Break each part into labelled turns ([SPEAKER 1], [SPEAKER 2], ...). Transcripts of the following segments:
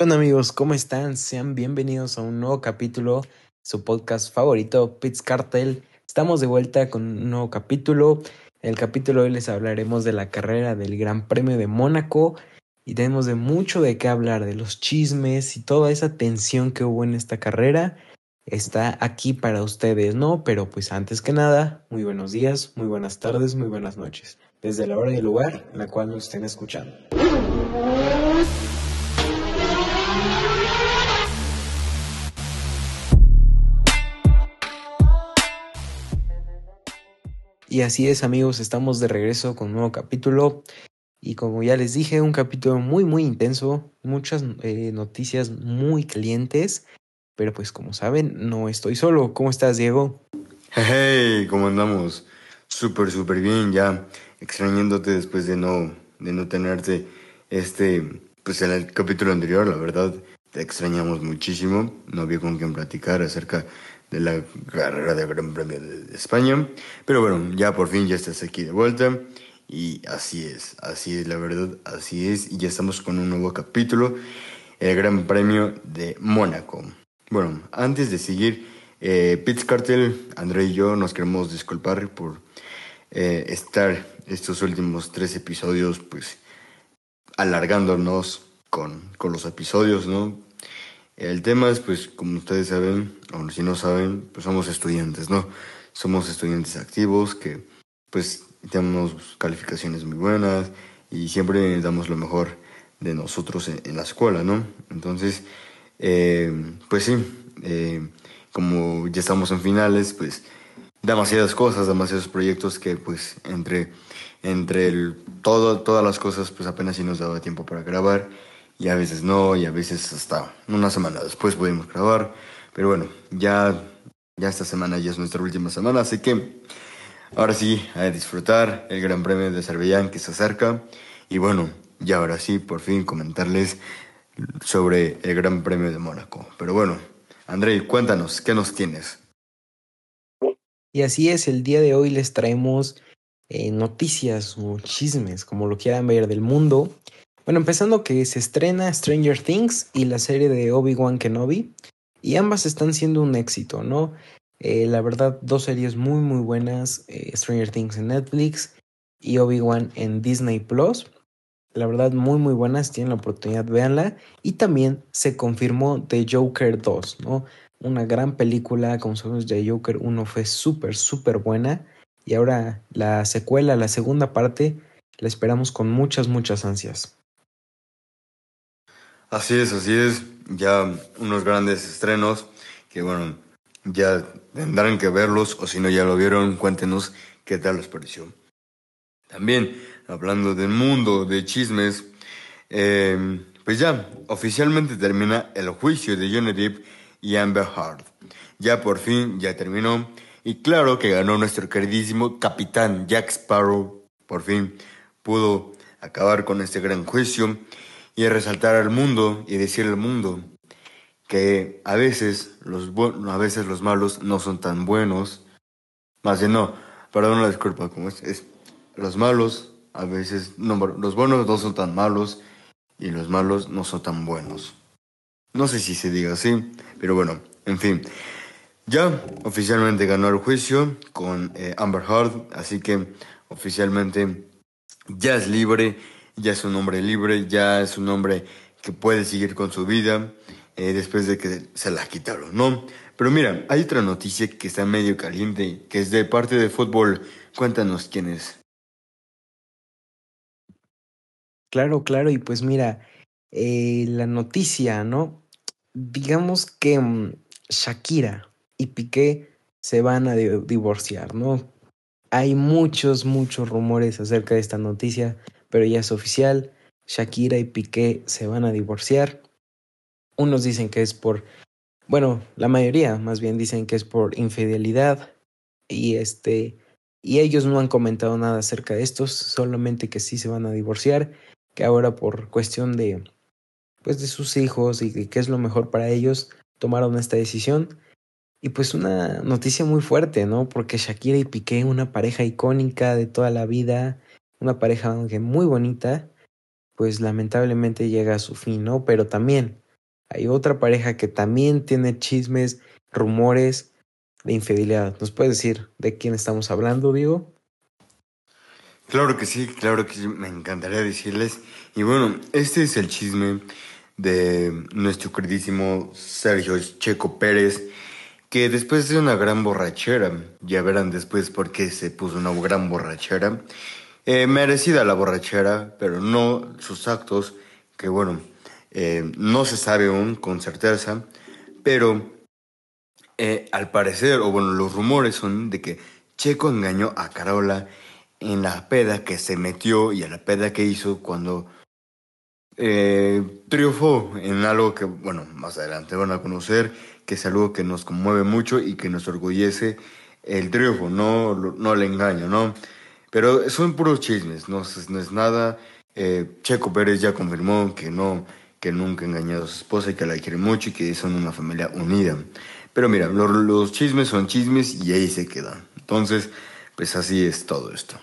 [SPEAKER 1] Hola amigos? ¿Cómo están? Sean bienvenidos a un nuevo capítulo, su podcast favorito, Pits Cartel. Estamos de vuelta con un nuevo capítulo. En el capítulo de hoy les hablaremos de la carrera del Gran Premio de Mónaco y tenemos de mucho de qué hablar, de los chismes y toda esa tensión que hubo en esta carrera. Está aquí para ustedes, ¿no? Pero pues antes que nada, muy buenos días, muy buenas tardes, muy buenas noches, desde la hora y el lugar en la cual nos estén escuchando. Y así es amigos, estamos de regreso con un nuevo capítulo y como ya les dije, un capítulo muy muy intenso, muchas eh, noticias muy calientes, pero pues como saben, no estoy solo. ¿Cómo estás Diego?
[SPEAKER 2] Hey, ¿cómo andamos? Súper, súper bien, ya extrañándote después de no, de no tenerte este, pues en el capítulo anterior, la verdad, te extrañamos muchísimo, no había con quién platicar acerca de la carrera de Gran Premio de España. Pero bueno, ya por fin ya estás aquí de vuelta. Y así es, así es la verdad, así es. Y ya estamos con un nuevo capítulo, el Gran Premio de Mónaco. Bueno, antes de seguir, eh, Pitts Cartel, André y yo nos queremos disculpar por eh, estar estos últimos tres episodios, pues alargándonos con, con los episodios, ¿no? El tema es, pues, como ustedes saben, o si no saben, pues somos estudiantes, ¿no? Somos estudiantes activos que, pues, tenemos calificaciones muy buenas y siempre damos lo mejor de nosotros en, la escuela, ¿no? Entonces, eh, pues sí, eh, como ya estamos en finales, pues demasiadas cosas, demasiados proyectos que pues entre, entre el, todo, todas las cosas pues apenas si nos daba tiempo para grabar y a veces no, y a veces hasta una semana después pudimos grabar. Pero bueno, ya, ya esta semana ya es nuestra última semana, así que ahora sí, a disfrutar el Gran Premio de Azerbaiyán que se acerca. Y bueno, ya ahora sí, por fin comentarles sobre el Gran Premio de Mónaco. Pero bueno, André, cuéntanos, ¿qué nos tienes?
[SPEAKER 1] Y así es, el día de hoy les traemos eh, noticias o chismes, como lo quieran ver, del mundo. Bueno, empezando que se estrena Stranger Things y la serie de Obi-Wan Kenobi, y ambas están siendo un éxito, ¿no? Eh, la verdad, dos series muy muy buenas, eh, Stranger Things en Netflix y Obi-Wan en Disney Plus. La verdad, muy muy buenas, tienen la oportunidad, véanla. Y también se confirmó The Joker 2, ¿no? Una gran película, como sabemos, The Joker 1 fue súper, súper buena. Y ahora la secuela, la segunda parte, la esperamos con muchas, muchas ansias.
[SPEAKER 2] Así es, así es. Ya unos grandes estrenos que, bueno, ya tendrán que verlos o si no ya lo vieron, cuéntenos qué tal les pareció. También, hablando del mundo de chismes, em, pues ya oficialmente termina el juicio de Johnny Depp y Amber Heard. Ya por fin, ya terminó. Y claro que ganó nuestro queridísimo capitán Jack Sparrow. Por fin pudo acabar con este gran juicio y resaltar al mundo y decirle al mundo que a veces los a veces los malos no son tan buenos. Más bien no, perdón la disculpa, como es, es los malos a veces no, los buenos no son tan malos y los malos no son tan buenos. No sé si se diga así, pero bueno, en fin. Ya oficialmente ganó el juicio con eh, Amber Heard, así que oficialmente ya es libre ya es un hombre libre, ya es un hombre que puede seguir con su vida eh, después de que se la quitaron, ¿no? Pero mira, hay otra noticia que está medio caliente, que es de parte de fútbol. Cuéntanos quién es.
[SPEAKER 1] Claro, claro, y pues mira, eh, la noticia, ¿no? Digamos que mm, Shakira y Piqué se van a divorciar, ¿no? Hay muchos, muchos rumores acerca de esta noticia pero ya es oficial, Shakira y Piqué se van a divorciar. Unos dicen que es por, bueno, la mayoría más bien dicen que es por infidelidad y este y ellos no han comentado nada acerca de estos, solamente que sí se van a divorciar, que ahora por cuestión de pues de sus hijos y que es lo mejor para ellos, tomaron esta decisión. Y pues una noticia muy fuerte, ¿no? Porque Shakira y Piqué, una pareja icónica de toda la vida, una pareja aunque muy bonita, pues lamentablemente llega a su fin, ¿no? Pero también hay otra pareja que también tiene chismes, rumores de infidelidad. ¿Nos puedes decir de quién estamos hablando, Diego?
[SPEAKER 2] Claro que sí, claro que sí, me encantaría decirles. Y bueno, este es el chisme de nuestro queridísimo Sergio Checo Pérez, que después de una gran borrachera, ya verán después por qué se puso una gran borrachera, eh, merecida la borrachera, pero no sus actos, que bueno, eh, no se sabe aún con certeza, pero eh, al parecer, o bueno, los rumores son de que Checo engañó a Carola en la peda que se metió y a la peda que hizo cuando eh, triunfó en algo que, bueno, más adelante van a conocer, que es algo que nos conmueve mucho y que nos orgullece el triunfo, no, no el engaño, ¿no? Pero son puros chismes, no, no es nada. Eh, Checo Pérez ya confirmó que no, que nunca ha engañado a su esposa y que la quiere mucho y que son una familia unida. Pero mira, los, chismes son chismes y ahí se quedan. Entonces, pues así es todo esto.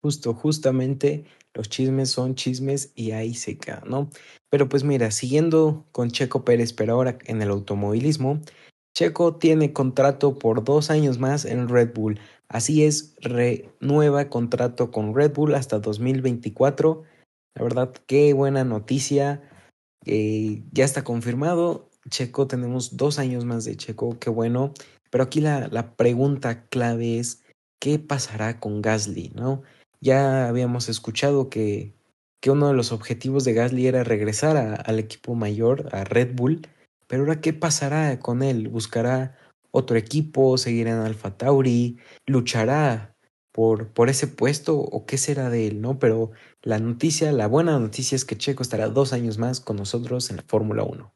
[SPEAKER 1] Justo, justamente los chismes son chismes y ahí se queda, ¿no? Pero pues mira, siguiendo con Checo Pérez, pero ahora en el automovilismo, Checo tiene contrato por dos años más en Red Bull. Así es, renueva contrato con Red Bull hasta 2024. La verdad, qué buena noticia. Eh, ya está confirmado. Checo, tenemos dos años más de Checo, qué bueno. Pero aquí la, la pregunta clave es, ¿qué pasará con Gasly? ¿No? Ya habíamos escuchado que, que uno de los objetivos de Gasly era regresar al equipo mayor, a Red Bull, pero ahora ¿qué pasará con él? ¿Buscará otro equipo? ¿Seguirá en Alfa Tauri? ¿Luchará por, por ese puesto o qué será de él? ¿no? Pero la noticia, la buena noticia es que Checo estará dos años más con nosotros en la Fórmula 1.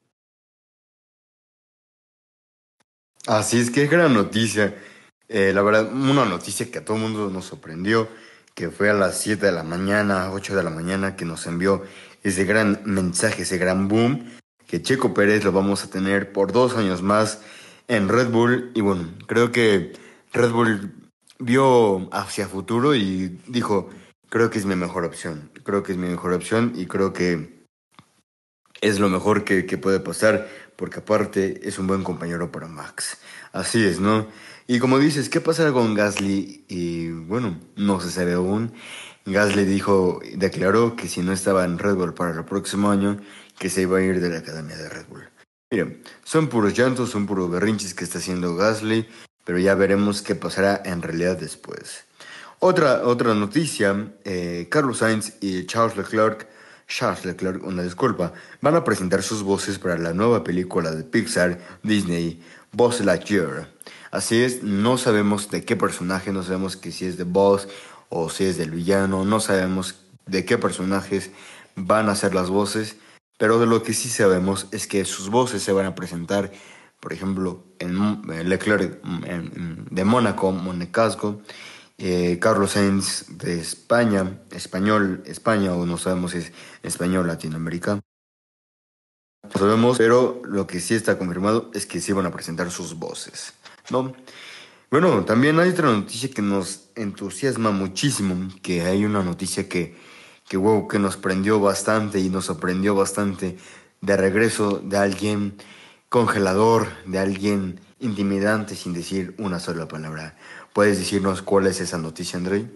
[SPEAKER 2] Así es que gran noticia. Eh, la verdad, una noticia que a todo el mundo nos sorprendió que fue a las 7 de la mañana, 8 de la mañana, que nos envió ese gran mensaje, ese gran boom, que Checo Pérez lo vamos a tener por dos años más en Red Bull. Y bueno, creo que Red Bull vio hacia futuro y dijo, creo que es mi mejor opción, creo que es mi mejor opción y creo que es lo mejor que, que puede pasar, porque aparte es un buen compañero para Max. Así es, ¿no? Y como dices, ¿qué pasará con Gasly? Y bueno, no se sabe aún. Gasly dijo, declaró que si no estaba en Red Bull para el próximo año, que se iba a ir de la academia de Red Bull. Miren, son puros llantos, son puros berrinches que está haciendo Gasly, pero ya veremos qué pasará en realidad después. Otra, otra noticia, eh, Carlos Sainz y Charles Leclerc, Charles Leclerc, una disculpa, van a presentar sus voces para la nueva película de Pixar, Disney, Buzz Lightyear. Así es, no sabemos de qué personaje, no sabemos que si es de Boss o si es del villano, no sabemos de qué personajes van a ser las voces, pero de lo que sí sabemos es que sus voces se van a presentar, por ejemplo, en Leclerc de Mónaco, Monecasco, eh, Carlos Sainz de España, español, España, o no sabemos si es español Latinoamérica. No sabemos, pero lo que sí está confirmado es que sí van a presentar sus voces. ¿no? Bueno, también hay otra noticia que nos entusiasma muchísimo, que hay una noticia que, que, wow, que nos prendió bastante y nos sorprendió bastante de regreso de alguien congelador, de alguien intimidante sin decir una sola palabra. ¿Puedes decirnos cuál es esa noticia, Andrei?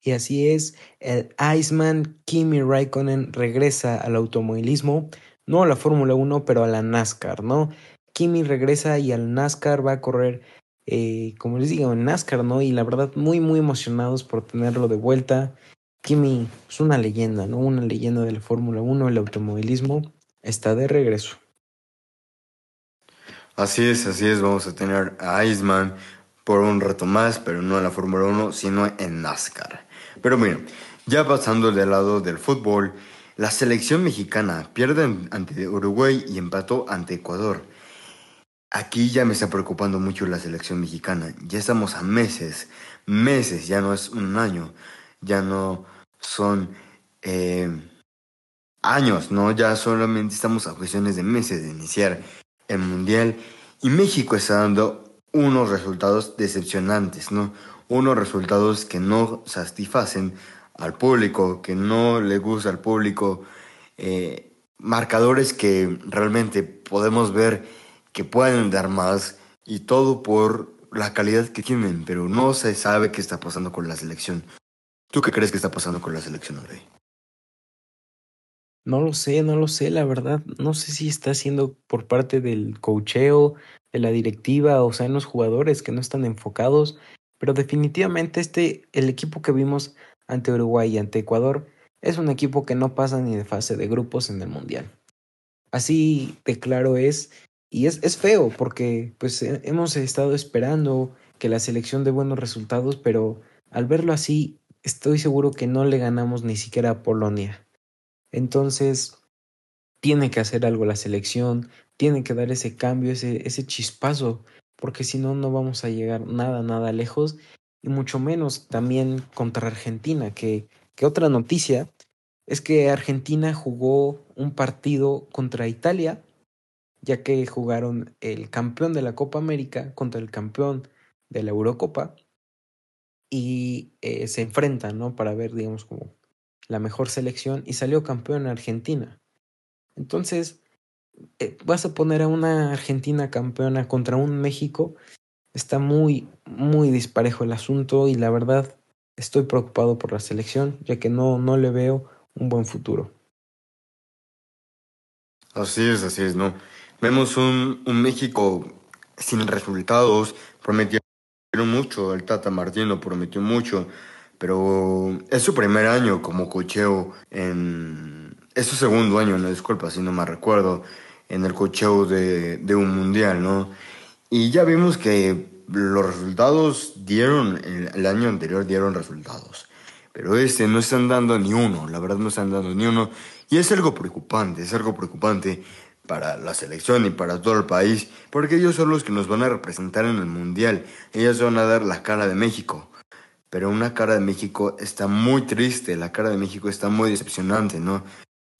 [SPEAKER 1] Y así es, el Iceman Kimi Raikkonen regresa al automovilismo, no a la Fórmula 1, pero a la NASCAR, ¿no? Kimi regresa y al NASCAR va a correr, eh, como les digo, en NASCAR, ¿no? Y la verdad, muy, muy emocionados por tenerlo de vuelta. Kimi es una leyenda, ¿no? Una leyenda de la Fórmula 1, el automovilismo, está de regreso.
[SPEAKER 2] Así es, así es, vamos a tener a Iceman por un rato más, pero no en la Fórmula 1, sino en NASCAR. Pero miren, ya pasando del lado del fútbol, la selección mexicana pierde ante Uruguay y empató ante Ecuador. Aquí ya me está preocupando mucho la selección mexicana. Ya estamos a meses, meses, ya no es un año, ya no son eh, años, ¿no? Ya solamente estamos a cuestiones de meses de iniciar el Mundial y México está dando unos resultados decepcionantes, ¿no? Unos resultados que no satisfacen al público, que no le gusta al público, eh, marcadores que realmente podemos ver que pueden dar más y todo por la calidad que tienen, pero no se sabe qué está pasando con la selección. ¿Tú qué crees que está pasando con la selección, Rey?
[SPEAKER 1] No lo sé, no lo sé, la verdad. No sé si está siendo por parte del cocheo, de la directiva, o sea, en los jugadores que no están enfocados. Pero definitivamente este, el equipo que vimos ante Uruguay y ante Ecuador, es un equipo que no pasa ni de fase de grupos en el Mundial. Así de claro es, y es, es feo porque pues hemos estado esperando que la selección dé buenos resultados, pero al verlo así, estoy seguro que no le ganamos ni siquiera a Polonia. Entonces, tiene que hacer algo la selección, tiene que dar ese cambio, ese, chispazo, porque si no, no vamos a llegar nada, nada lejos, y mucho menos también contra Argentina, que, que otra noticia es que Argentina jugó un partido contra Italia, ya que jugaron el campeón de la Copa América contra el campeón de la Eurocopa, y eh, se enfrentan, ¿no? Para ver, digamos, como la mejor selección y salió campeón Argentina. Entonces, eh, vas a poner a una Argentina campeona contra un México, está muy, muy disparejo el asunto y la verdad estoy preocupado por la selección, ya que no, no le veo un buen futuro.
[SPEAKER 2] Así es, así es, ¿no? Vemos un, un México sin resultados, mucho, el Tata Martino prometió mucho, pero es su primer año como cocheo en... Es su segundo año, no disculpa si no me recuerdo, en el cocheo de, de un mundial, ¿no? Y ya vimos que los resultados dieron, el, año anterior dieron resultados, pero este no están dando ni uno, la verdad no están dando ni uno, y es algo preocupante, es algo preocupante para la selección y para todo el país, porque ellos son los que nos van a representar en el Mundial, ellos van a dar la cara de México pero una cara de México está muy triste, la cara de México está muy decepcionante, ¿no?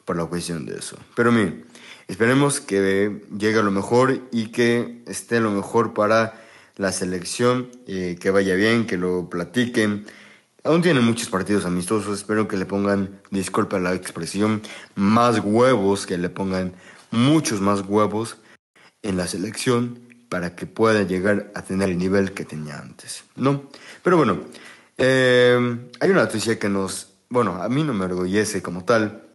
[SPEAKER 2] Por la cuestión de eso. Pero miren, esperemos que llegue a lo mejor y que esté lo mejor para la selección, eh, que vaya bien, que lo platiquen. Aún tienen muchos partidos amistosos, espero que le pongan, disculpa la expresión, más huevos, que le pongan muchos más huevos en la selección para que pueda llegar a tener el nivel que tenía antes, ¿no? Pero bueno, eh, hay una noticia que nos, bueno, a mí no me orgullece como tal,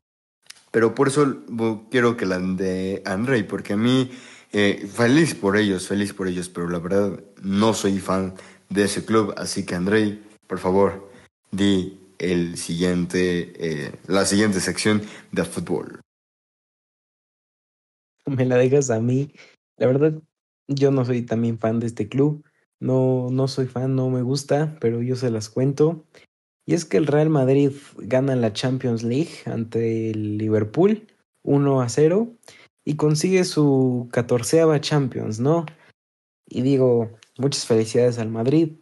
[SPEAKER 2] pero por eso quiero que la de Andrei, porque a mí, eh, feliz por ellos, feliz por ellos, pero la verdad no soy fan de ese club, así que Andrei, por favor, di el siguiente, eh, la siguiente sección de fútbol.
[SPEAKER 1] Me la dejas a mí. La verdad, yo no soy también fan de este club. No, no soy fan, no me gusta, pero yo se las cuento. Y es que el Real Madrid gana la Champions League ante el Liverpool 1 a 0 y consigue su catorceava Champions, ¿no? Y digo, muchas felicidades al Madrid.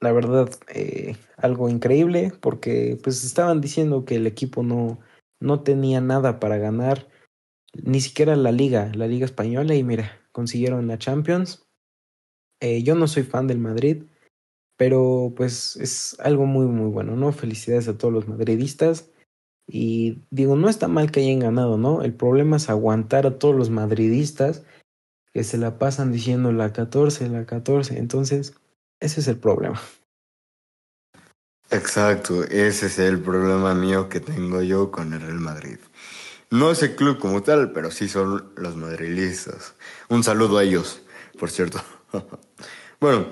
[SPEAKER 1] La verdad, eh, algo increíble porque pues estaban diciendo que el equipo no, no tenía nada para ganar, ni siquiera la liga, la liga española y mira, consiguieron la Champions. Eh, yo no soy fan del Madrid, pero pues es algo muy, muy bueno, ¿no? Felicidades a todos los madridistas. Y digo, no está mal que hayan ganado, ¿no? El problema es aguantar a todos los madridistas que se la pasan diciendo la 14, la 14. Entonces, ese es el problema.
[SPEAKER 2] Exacto, ese es el problema mío que tengo yo con el Real Madrid. No es el club como tal, pero sí son los madridistas. Un saludo a ellos, por cierto. bueno,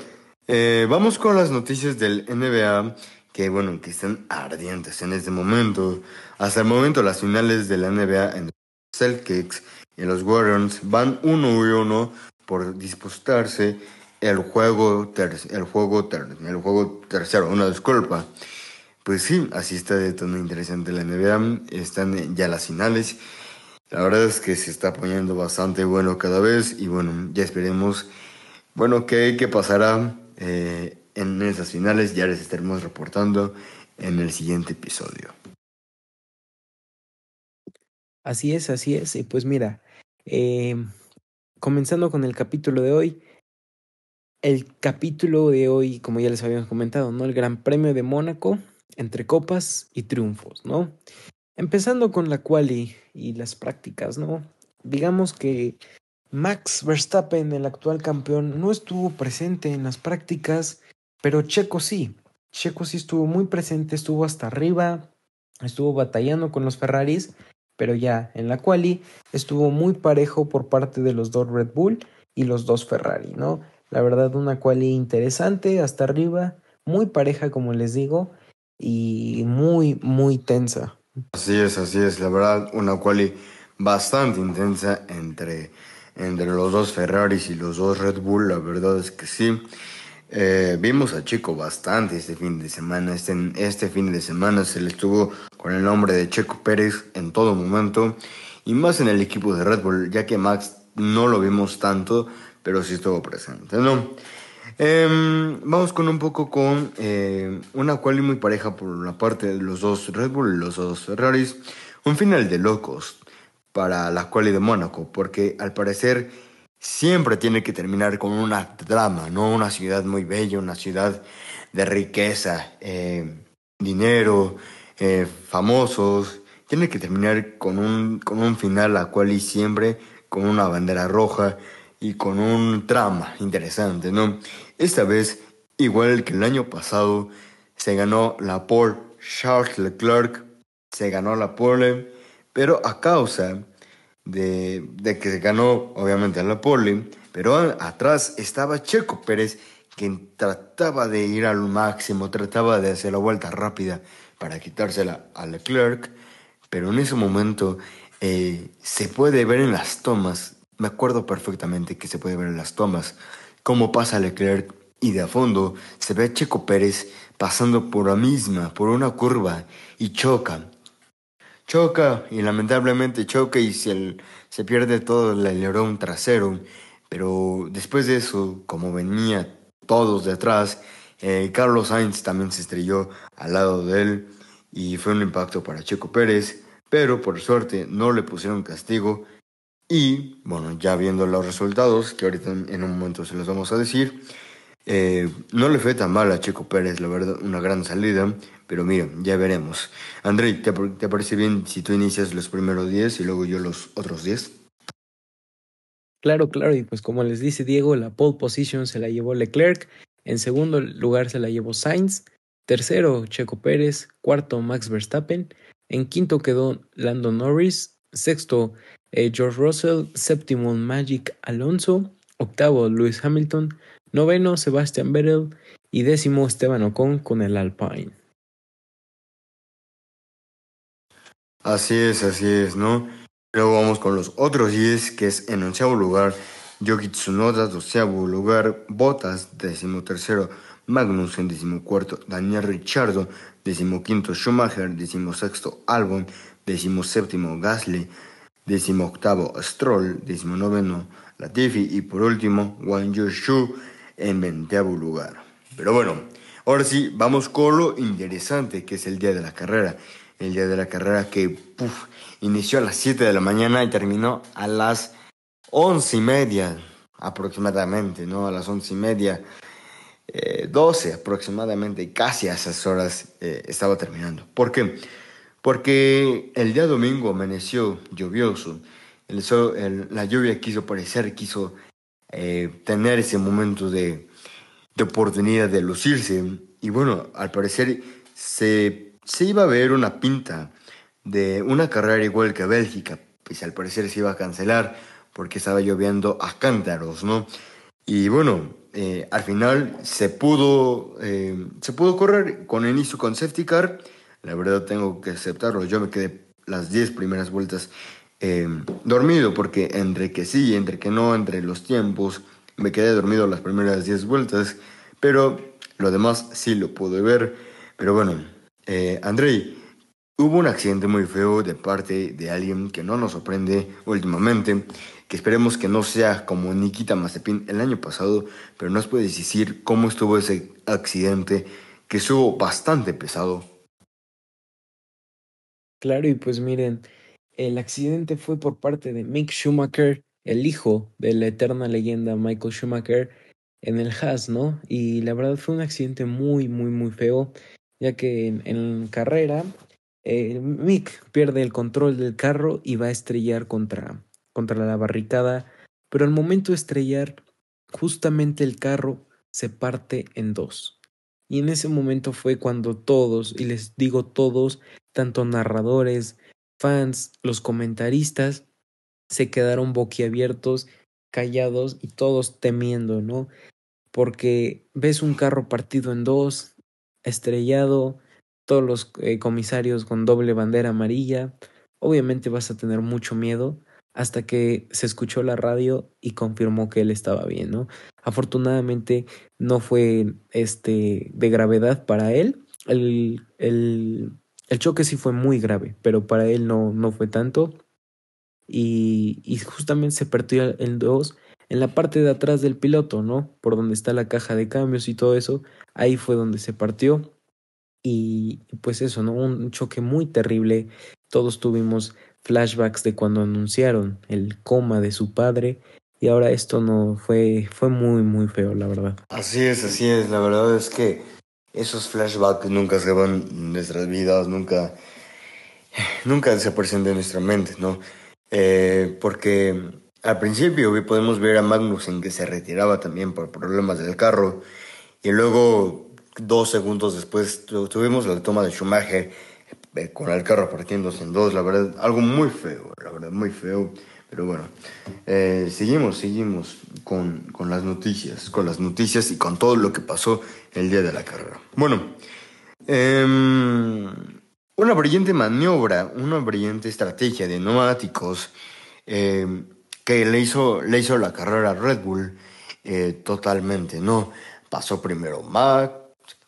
[SPEAKER 2] eh, vamos con las noticias del NBA que, bueno, que están ardientes en este momento. Hasta el momento, las finales de la NBA en Celtics y los Warriors van uno y uno por disputarse el juego, el juego, el juego tercero, una disculpa. Pues sí, así está de todo interesante la NBA. Están ya las finales. La verdad es que se está poniendo bastante bueno cada vez y bueno, ya esperemos bueno, ¿qué, qué pasará eh, en esas finales? Ya les estaremos reportando en el siguiente episodio.
[SPEAKER 1] Así es, así es. Y pues mira, eh, comenzando con el capítulo de hoy. El capítulo de hoy, como ya les habíamos comentado, ¿no? El Gran Premio de Mónaco entre copas y triunfos, ¿no? Empezando con la quali y las prácticas, ¿no? Digamos que Max Verstappen, el actual campeón, no estuvo presente en las prácticas, pero Checo sí. Checo sí estuvo muy presente, estuvo hasta arriba, estuvo batallando con los Ferraris, pero ya en la quali estuvo muy parejo por parte de los dos Red Bull y los dos Ferrari, ¿no? La verdad, una quali interesante hasta arriba, muy pareja, como les digo, y muy, muy tensa.
[SPEAKER 2] Así es, así es, la verdad, una quali bastante intensa entre, entre los dos Ferraris y los dos Red Bull, la verdad es que sí. Eh, vimos a Checo bastante este fin de semana. Este, este fin de semana se le estuvo con el nombre de Checo Pérez en todo momento. Y más en el equipo de Red Bull, ya que Max no lo vimos tanto, pero sí estuvo presente, ¿no? Em, vamos con un poco con eh, una quali muy pareja por la parte de los dos Red Bull y los dos Ferraris. Un final de locos para la quali de Mónaco, porque al parecer siempre tiene que terminar con una drama, ¿no? Una ciudad muy bella, una ciudad de riqueza, eh, dinero, eh, famosos. Tiene que terminar con un, con un final la quali siempre con una bandera roja y con un trama interesante, ¿no? Esta vez, igual que el año pasado, se ganó la pole Charles Leclerc, se ganó la pole, pero a causa de, que se ganó, obviamente, la pole, pero atrás estaba Checo Pérez, quien trataba de ir al máximo, trataba de hacer la vuelta rápida para quitársela a Leclerc, pero en ese momento eh, se puede ver en las tomas me acuerdo perfectamente que se puede ver en las tomas cómo pasa Leclerc y de a fondo se ve a Checo Pérez pasando por la misma, por una curva y choca. Choca y lamentablemente choca y se, se pierde todo el alerón trasero. Pero después de eso, como venía todos de atrás, eh, Carlos Sainz también se estrelló al lado de él y fue un impacto para Checo Pérez. Pero por suerte no le pusieron castigo y bueno, ya viendo los resultados, que ahorita en un momento se los vamos a decir, eh, no le fue tan mal a Checo Pérez, la verdad, una gran salida, pero mira, ya veremos. André, ¿te, ¿te, parece bien si tú inicias los primeros 10 y luego yo los otros 10?
[SPEAKER 1] Claro, claro, y pues como les dice Diego, la pole position se la llevó Leclerc, en segundo lugar se la llevó Sainz, tercero Checo Pérez, cuarto Max Verstappen, en quinto quedó Lando Norris, sexto eh, George Russell, séptimo Magic Alonso, octavo Lewis Hamilton, noveno Sebastian Vettel y décimo Esteban Ocon con el Alpine.
[SPEAKER 2] Así es, así es, ¿no? Luego vamos con los otros 10, que es en onceavo lugar Yogi Tsunoda, doceavo lugar Bottas, decimotercero Magnus en decimocuarto Daniel Ricciardo, decimoquinto Schumacher, decimosexto Albon, decimoséptimo Gasly, octavo Stroll, noveno Latifi y por último Wang Yushu en veinteavo lugar. Pero bueno, ahora sí, vamos con lo interesante que es el día de la carrera. El día de la carrera que inició a las 7 de la mañana y terminó a las once y media aproximadamente, ¿no? A las once y media, eh, 12 aproximadamente, casi a esas horas eh, estaba terminando. ¿Por qué? Porque el día domingo amaneció lluvioso. la lluvia quiso parecer, quiso eh, tener ese momento de, oportunidad de lucirse. Y bueno, al parecer se, iba a ver una pinta de una carrera igual que Bélgica, pues al parecer se iba a cancelar porque estaba lloviendo a cántaros, ¿no? Y bueno, eh, al final se pudo, eh, se pudo correr con inicio con safety car la verdad tengo que aceptarlo. Yo me quedé las 10 primeras vueltas eh, dormido porque entre que sí, entre que no, entre los tiempos, me quedé dormido las primeras 10 vueltas, pero lo demás sí lo pude ver. Pero bueno, eh, Andrei, hubo un accidente muy feo de parte de alguien que no nos sorprende últimamente, que esperemos que no sea como Nikita Mazepin el año pasado, pero nos puedes decir cómo estuvo ese accidente que estuvo bastante pesado
[SPEAKER 1] Claro, y pues miren, el accidente fue por parte de Mick Schumacher, el hijo de la eterna leyenda Michael Schumacher, en el Haas, ¿no? Y la verdad fue un accidente muy, muy, muy feo. ya que en, carrera eh, Mick pierde el control del carro y va a estrellar contra, contra la barricada, pero al momento de estrellar, justamente el carro se parte en dos. Y en ese momento fue cuando todos, y les digo todos, tanto narradores, fans, los comentaristas, se quedaron boquiabiertos, callados y todos temiendo, ¿no? Porque ves un carro partido en dos, estrellado, todos los eh, comisarios con doble bandera amarilla, obviamente vas a tener mucho miedo hasta que se escuchó la radio y confirmó que él estaba bien, ¿no? Afortunadamente no fue este de gravedad para él. El, el, el choque sí fue muy grave, pero para él no, no fue tanto. Y, y justamente se partió en dos en la parte de atrás del piloto, ¿no? Por donde está la caja de cambios y todo eso. Ahí fue donde se partió. Y pues eso, ¿no? Un choque muy terrible. Todos tuvimos flashbacks de cuando anunciaron el coma de su padre y ahora esto no fue fue muy muy feo la verdad
[SPEAKER 2] así es así es la verdad es que esos flashbacks nunca se van nuestras vidas nunca nunca desaparecen de nuestra mente no eh, porque al principio podemos ver a Magnus en que se retiraba también por problemas del carro y luego dos segundos después tuvimos la toma de Schumacher eh, con el carro partiéndose en dos, la verdad, algo muy feo, la verdad, muy feo. Pero bueno, eh, seguimos, seguimos con, con, las noticias, con las noticias y con todo lo que pasó el día de la carrera. Bueno, em, una brillante maniobra, una brillante estrategia de neumáticos em, que le hizo, le hizo la carrera a Red Bull eh, totalmente, ¿no? Pasó primero Mac,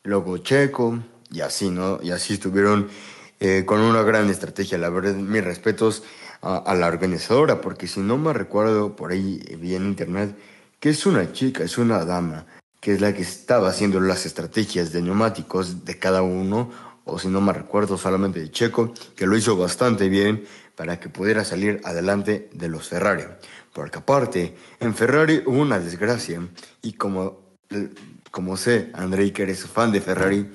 [SPEAKER 2] luego Checo y así, ¿no? Y así estuvieron eh, con una gran estrategia. La verdad, mis respetos a, la organizadora, porque si no me recuerdo por ahí vi en internet que es una chica, es una dama, que es la que estaba haciendo las estrategias de neumáticos de cada uno, o si no me recuerdo solamente de Checo, que lo hizo bastante bien para que pudiera salir adelante de los Ferrari. Porque aparte, en Ferrari hubo una desgracia, y como, como sé, Andrei, que eres fan de Ferrari,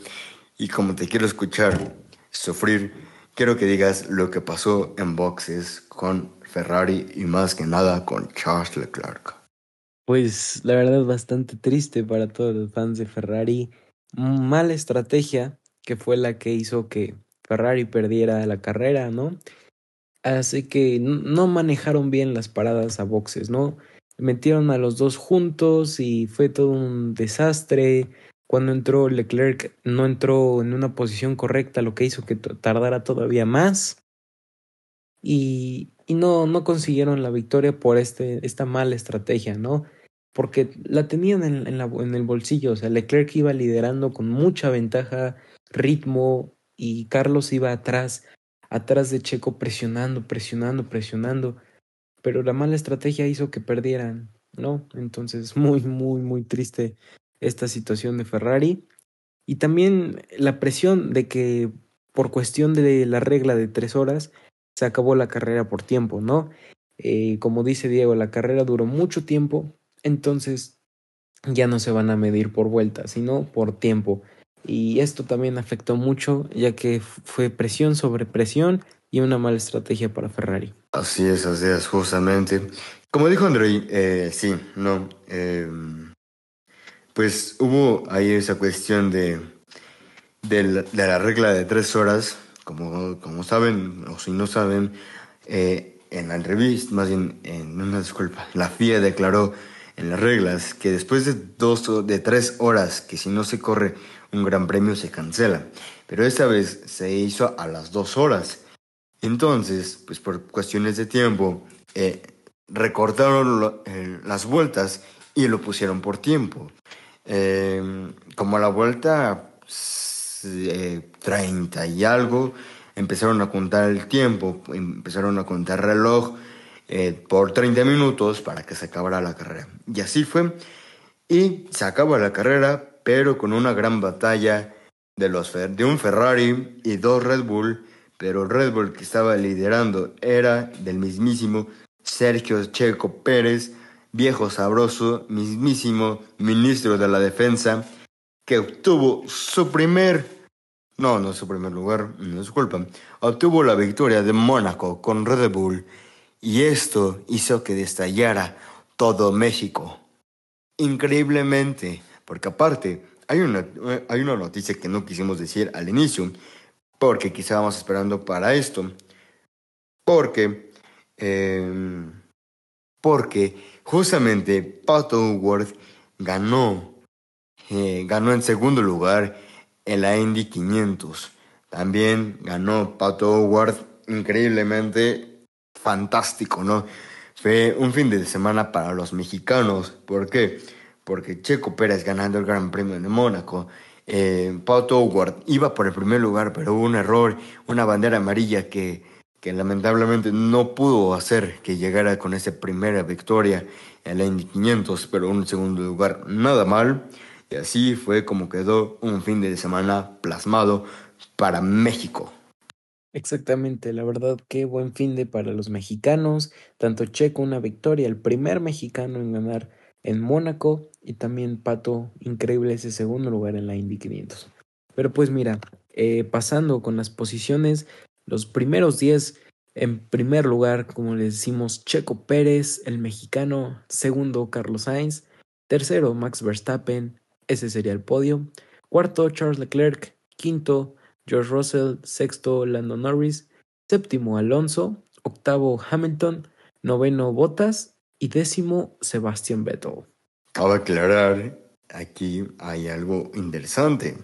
[SPEAKER 2] y como te quiero escuchar sufrir, quiero que digas lo que pasó en boxes con Ferrari y más que nada con Charles Leclerc.
[SPEAKER 1] Pues la verdad bastante triste para todos los fans de Ferrari. Mala estrategia que fue la que hizo que Ferrari perdiera la carrera, ¿no? Así que no manejaron bien las paradas a boxes, ¿no? Metieron a los dos juntos y fue todo un desastre. Cuando entró Leclerc no entró en una posición correcta, lo que hizo que tardara todavía más. Y, no, no consiguieron la victoria por este, esta mala estrategia, ¿no? Porque la tenían en, en el bolsillo, o sea, Leclerc iba liderando con mucha ventaja, ritmo, y Carlos iba atrás, atrás de Checo presionando, presionando, presionando. Pero la mala estrategia hizo que perdieran, ¿no? Entonces, muy, muy, muy triste esta situación de Ferrari y también la presión de que por cuestión de la regla de tres horas se acabó la carrera por tiempo, ¿no? Eh, como dice Diego, la carrera duró mucho tiempo, entonces ya no se van a medir por vuelta, sino por tiempo. Y esto también afectó mucho, ya que fue presión sobre presión y una mala estrategia para Ferrari.
[SPEAKER 2] Así es, así es, justamente. Como dijo Andrei, eh, sí, no. Eh, pues hubo ahí esa cuestión de, de, la, regla de tres horas, como, como saben o si no saben, eh, en la entrevista, más bien en una disculpa, la FIA declaró en las reglas que después de dos de tres horas, que si no se corre un gran premio se cancela, pero esta vez se hizo a las dos horas. Entonces, pues por cuestiones de tiempo, eh, recortaron eh, las vueltas y lo pusieron por tiempo. Eh, como a la vuelta 30 y algo, empezaron a contar el tiempo, empezaron a contar reloj eh, por 30 minutos para que se acabara la carrera. Y así fue. Y se acabó la carrera, pero con una gran batalla de, los, de un Ferrari y dos Red Bull, pero el Red Bull que estaba liderando era del mismísimo Sergio Checo Pérez, viejo sabroso, mismísimo ministro de la Defensa, que obtuvo su primer no, no su primer lugar, no es obtuvo la victoria de Mónaco con Red Bull y esto hizo que destallara todo México. Increíblemente, porque aparte hay una, hay una noticia que no quisimos decir al inicio, porque quizá vamos esperando para esto, porque, em, porque justamente Pato Howard ganó, eh, ganó en segundo lugar en la Indy 500. También ganó Pato Howard, increíblemente fantástico, ¿no? Fue un fin de semana para los mexicanos. ¿Por qué? Porque Checo Pérez ganando el Gran Premio de Mónaco. Eh, Pato Howard iba por el primer lugar, pero hubo un error, una bandera amarilla que, que lamentablemente no pudo hacer que llegara con esa primera victoria en la Indy 500, pero un segundo lugar nada mal. Y así fue como quedó un fin de semana plasmado para México.
[SPEAKER 1] Exactamente, la verdad, qué buen fin de para los mexicanos. Tanto Checo una victoria, el primer mexicano en ganar en Mónaco y también Pato, increíble ese segundo lugar en la Indy 500. Pero pues mira, eh, pasando con las posiciones, los primeros 10, en primer lugar, como le decimos, Checo Pérez, el mexicano, segundo Carlos Sainz, tercero Max Verstappen, ese sería el podio. Cuarto, Charles Leclerc. Quinto, George Russell. Sexto, Lando Norris. Séptimo, Alonso. Octavo, Hamilton. Noveno, Bottas. Y décimo, Sebastian Vettel.
[SPEAKER 2] Cabe aclarar, aquí hay algo interesante.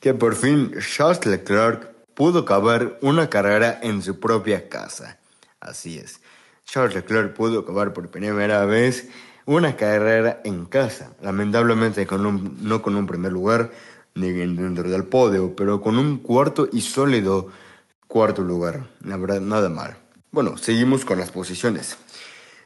[SPEAKER 2] Que por fin Charles Leclerc pudo acabar una carrera en su propia casa. Así es. Charles Leclerc pudo acabar por primera vez una carrera en casa, lamentablemente con no con un primer lugar ni dentro del podio, pero con un cuarto y sólido cuarto lugar. La verdad, nada mal. Bueno, seguimos con las posiciones.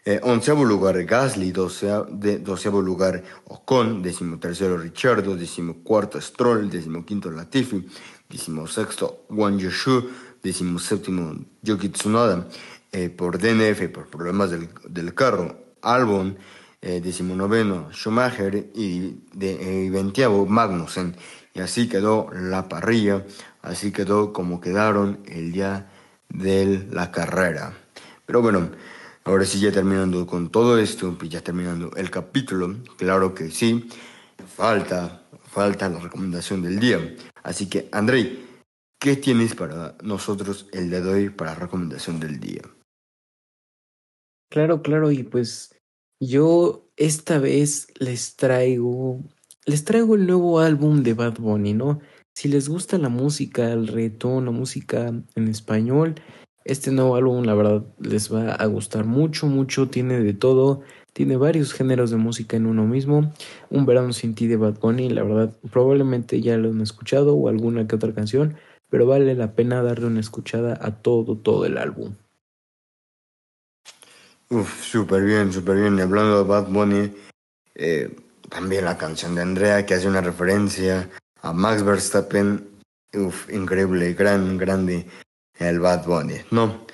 [SPEAKER 2] Eh, onceavo lugar Gasly, doceavo, lugar Ocon, decimotercero Richardo, decimocuarto Stroll, decimoquinto Latifi, decimosexto Wang Yushu, decimoséptimo Yuki Tsunoda, eh, por DNF, por problemas del, del carro, Albon, eh, decimonoveno Schumacher y, de, eh, Magnussen. Y así quedó la parrilla, así quedó como quedaron el día de la carrera. Pero bueno, ahora sí ya terminando con todo esto, pues ya terminando el capítulo, claro que sí, falta, falta la recomendación del día. Así que, Andrei, ¿qué tienes para nosotros el día de hoy para recomendación del día?
[SPEAKER 1] Claro, claro, y pues yo esta vez les traigo, les traigo el nuevo álbum de Bad Bunny, ¿no? Si les gusta la música, el reggaetón, la música en español, este nuevo álbum la verdad les va a gustar mucho, mucho, tiene de todo, tiene varios géneros de música en uno mismo. Un verano sin ti de Bad Bunny, la verdad probablemente ya lo han escuchado o alguna que otra canción, pero vale la pena darle una escuchada a todo, todo el álbum.
[SPEAKER 2] Uf, súper bien, súper bien. Y hablando de Bad Bunny, eh, también la canción de Andrea que hace una referencia a Max Verstappen. Uf, increíble, gran, grande el Bad Bunny. No,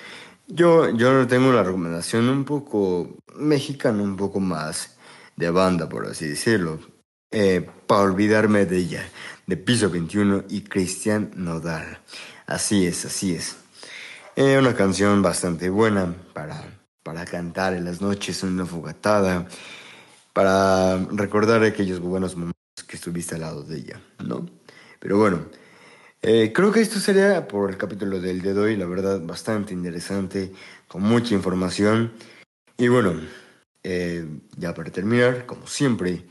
[SPEAKER 2] yo, yo tengo una recomendación un poco mexicana, un poco más de banda, por así decirlo. Eh, para olvidarme de ella, de Piso 21 y Cristian Nodal. Así es, así es. Eh, una canción bastante buena para para cantar en las noches una fogatada, para recordar aquellos buenos momentos que estuviste al lado de ella, ¿no? Pero bueno, eh, creo que esto sería por el capítulo del de hoy, la verdad, bastante interesante, con mucha información. Y bueno, eh, ya para terminar, como siempre,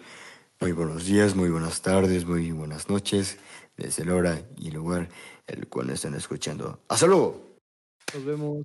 [SPEAKER 2] muy buenos días, muy buenas tardes, muy buenas noches, desde el hora y lugar el cual están escuchando. ¡Hasta luego!
[SPEAKER 1] Nos vemos.